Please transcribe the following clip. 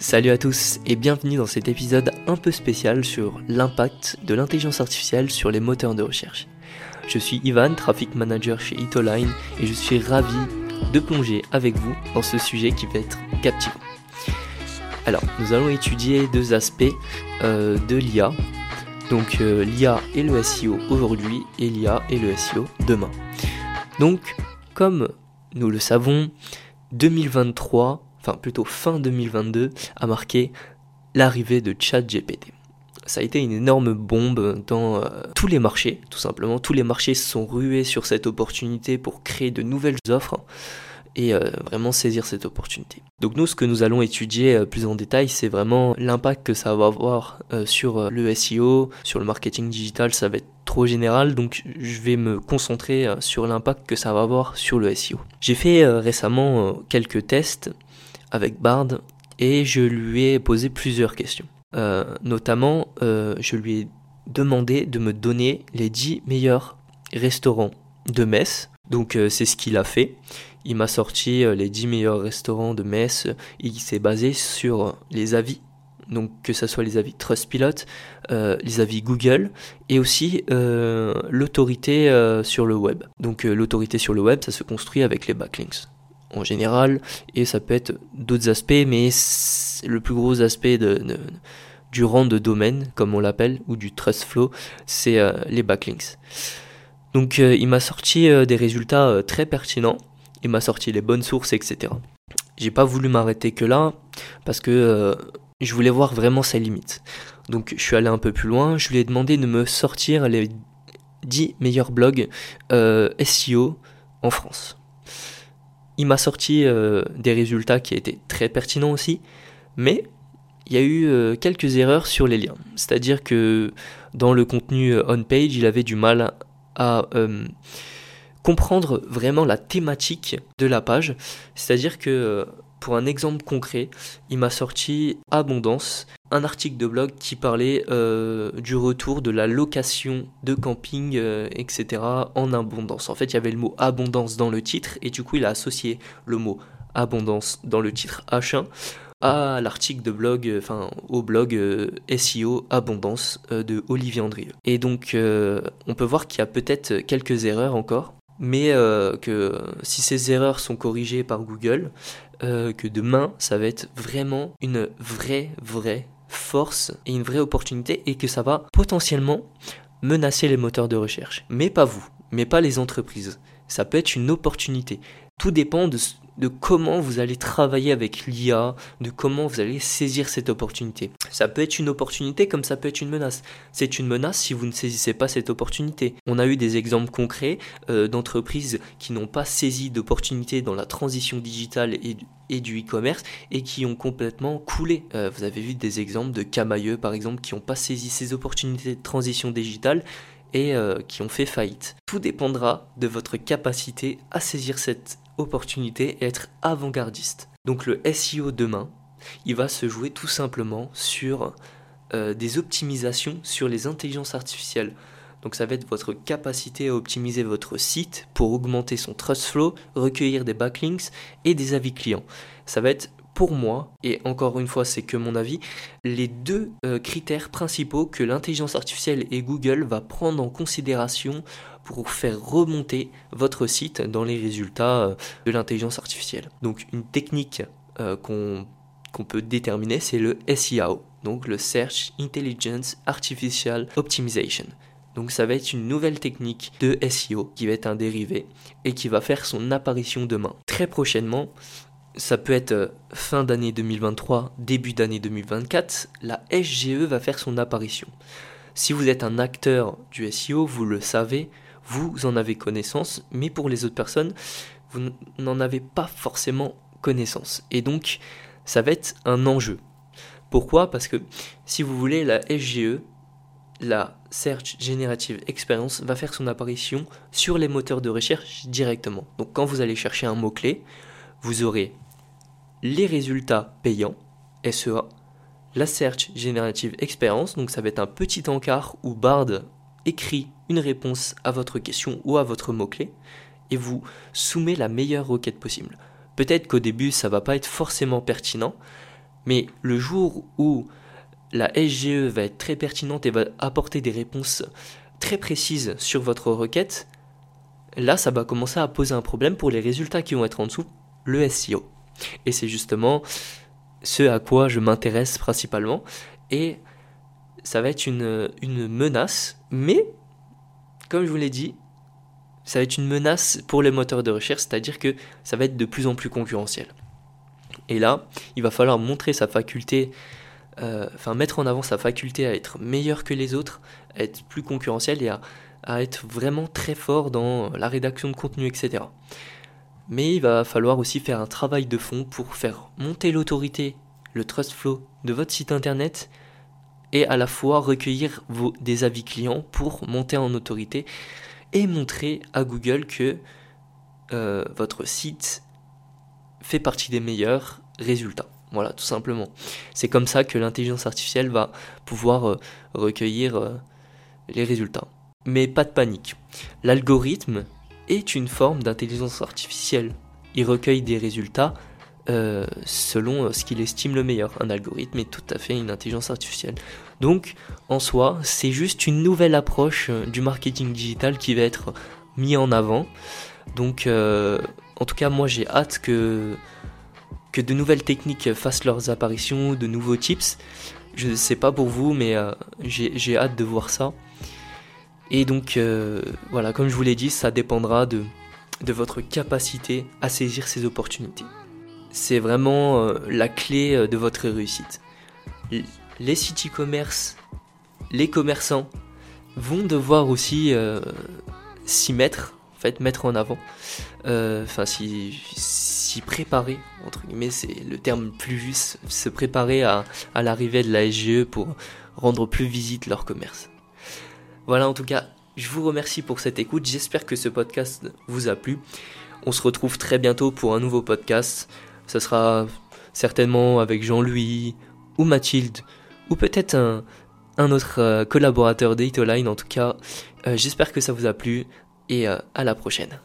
Salut à tous et bienvenue dans cet épisode un peu spécial sur l'impact de l'intelligence artificielle sur les moteurs de recherche. Je suis Ivan, traffic manager chez Itoline et je suis ravi de plonger avec vous dans ce sujet qui va être captivant. Alors, nous allons étudier deux aspects euh, de l'IA. Donc, euh, l'IA et le SEO aujourd'hui et l'IA et le SEO demain. Donc, comme nous le savons, 2023 enfin plutôt fin 2022, a marqué l'arrivée de ChatGPT. Ça a été une énorme bombe dans euh, tous les marchés, tout simplement. Tous les marchés se sont rués sur cette opportunité pour créer de nouvelles offres et euh, vraiment saisir cette opportunité. Donc nous, ce que nous allons étudier euh, plus en détail, c'est vraiment l'impact que ça va avoir sur le SEO, sur le marketing digital, ça va être trop général, donc je vais me concentrer sur l'impact que ça va avoir sur le SEO. J'ai fait récemment quelques tests avec Bard et je lui ai posé plusieurs questions. Euh, notamment, euh, je lui ai demandé de me donner les 10 meilleurs restaurants de Metz. Donc euh, c'est ce qu'il a fait. Il m'a sorti les 10 meilleurs restaurants de Metz. Il s'est basé sur les avis. Donc que ce soit les avis Trustpilot, les avis Google et aussi l'autorité sur le web. Donc l'autorité sur le web, ça se construit avec les backlinks en général, et ça peut être d'autres aspects, mais le plus gros aspect de, du rang de domaine, comme on l'appelle, ou du trust flow, c'est euh, les backlinks. Donc euh, il m'a sorti euh, des résultats très pertinents, il m'a sorti les bonnes sources, etc. J'ai pas voulu m'arrêter que là, parce que je voulais voir vraiment ses limites. Donc je suis allé un peu plus loin, je lui ai demandé de me sortir les 10 meilleurs blogs SEO en France il m'a sorti euh, des résultats qui étaient très pertinents aussi, mais il y a eu euh, quelques erreurs sur les liens. C'est-à-dire que dans le contenu euh, on-page, il avait du mal à comprendre vraiment la thématique de la page. C'est-à-dire que pour un exemple concret, il m'a sorti Abondance, un article de blog qui parlait euh, du retour de la location de camping, euh, etc. en abondance. En fait, il y avait le mot abondance dans le titre et du coup, il a associé le mot abondance dans le titre H1 à l'article de blog, enfin au blog euh, SEO Abondance de Olivier Andrieux. Et donc, on peut voir qu'il y a peut-être quelques erreurs encore, mais que si ces erreurs sont corrigées par Google, que demain, ça va être vraiment une vraie, vraie force et une vraie opportunité et que ça va potentiellement menacer les moteurs de recherche. Mais pas vous, mais pas les entreprises. Ça peut être une opportunité. Tout dépend de, de comment vous allez travailler avec l'IA, de comment vous allez saisir cette opportunité. Ça peut être une opportunité comme ça peut être une menace. C'est une menace si vous ne saisissez pas cette opportunité. On a eu des exemples concrets euh, d'entreprises qui n'ont pas saisi d'opportunités dans la transition digitale et, et du e-commerce et qui ont complètement coulé. Euh, vous avez vu des exemples de Camailleux par exemple qui n'ont pas saisi ces opportunités de transition digitale et euh, qui ont fait faillite. Tout dépendra de votre capacité à saisir cette opportunité et être avant-gardiste. Donc le SEO demain, il va se jouer tout simplement sur euh, des optimisations sur les intelligences artificielles. Donc ça va être votre capacité à optimiser votre site pour augmenter son trust flow, recueillir des backlinks et des avis clients. Ça va être pour moi, et encore une fois c'est que mon avis, les deux euh, critères principaux que l'intelligence artificielle et Google va prendre en considération pour faire remonter votre site dans les résultats euh, de l'intelligence artificielle. Donc une technique euh, qu'on peut déterminer, c'est le SEO, donc le Search Intelligence Artificial Optimization. Donc ça va être une nouvelle technique de SEO qui va être un dérivé et qui va faire son apparition demain. Très prochainement, ça peut être euh, fin d'année 2023, début d'année 2024, la SGE va faire son apparition. Si vous êtes un acteur du SEO, vous le savez, vous en avez connaissance, mais pour les autres personnes, vous n'en avez pas forcément connaissance. Et donc, ça va être un enjeu. Pourquoi? Parce que si vous voulez, la SGE, la Search Generative Experience, va faire son apparition sur les moteurs de recherche directement. Donc quand vous allez chercher un mot-clé, vous aurez les résultats payants, SEA, la Search Generative Experience, donc ça va être un petit encart où Bard écrit une réponse à votre question ou à votre mot-clé et vous soumet la meilleure requête possible. Peut-être qu'au début ça va pas être forcément pertinent, Mais le jour où la SGE va être très pertinente et va apporter des réponses très précises sur votre requête, là ça va commencer à poser un problème pour les résultats qui vont être en dessous, le SEO. Et c'est justement ce à quoi je m'intéresse principalement. Et ça va être une, une menace, mais comme je vous l'ai dit, ça va être une menace pour les moteurs de recherche, c'est-à-dire que ça va être de plus en plus concurrentiel. Et là, il va falloir montrer sa faculté, euh, enfin mettre en avant sa faculté à être meilleur que les autres, à être plus concurrentiel et à, à être vraiment très fort dans la rédaction de contenu, etc. Mais il va falloir aussi faire un travail de fond pour faire monter l'autorité, le trust flow de votre site internet et à la fois recueillir des avis clients pour monter en autorité et montrer à Google que euh, votre site fait partie des meilleurs résultats. Voilà, tout simplement. C'est comme ça que l'intelligence artificielle va pouvoir euh, recueillir euh, les résultats. Mais pas de panique. L'algorithme est une forme d'intelligence artificielle. Il recueille des résultats euh, selon euh, ce qu'il estime le meilleur. Un algorithme est tout à fait une intelligence artificielle. Donc, en soi, c'est juste une nouvelle approche euh, du marketing digital qui va être mis en avant. Donc, en tout cas, moi, j'ai hâte que, que de nouvelles techniques fassent leurs apparitions, de nouveaux tips. Je ne sais pas pour vous, mais j'ai hâte de voir ça. Et donc, voilà, comme je vous l'ai dit, ça dépendra de, de votre capacité à saisir ces opportunités c'est vraiment euh, la clé euh, de votre réussite. Les sites e-commerce, les commerçants vont devoir aussi euh, s'y mettre, en fait, mettre en avant, enfin, s'y préparer, entre guillemets, c'est le terme plus juste, se préparer à, à l'arrivée de la SGE pour rendre plus visite leur commerce. Voilà, en tout cas, je vous remercie pour cette écoute, j'espère que ce podcast vous a plu. On se retrouve très bientôt pour un nouveau podcast. Ce sera certainement avec Jean-Louis ou Mathilde ou peut-être un, autre euh, collaborateur d'Eitoline. En tout cas, euh, j'espère que ça vous a plu et euh, à la prochaine.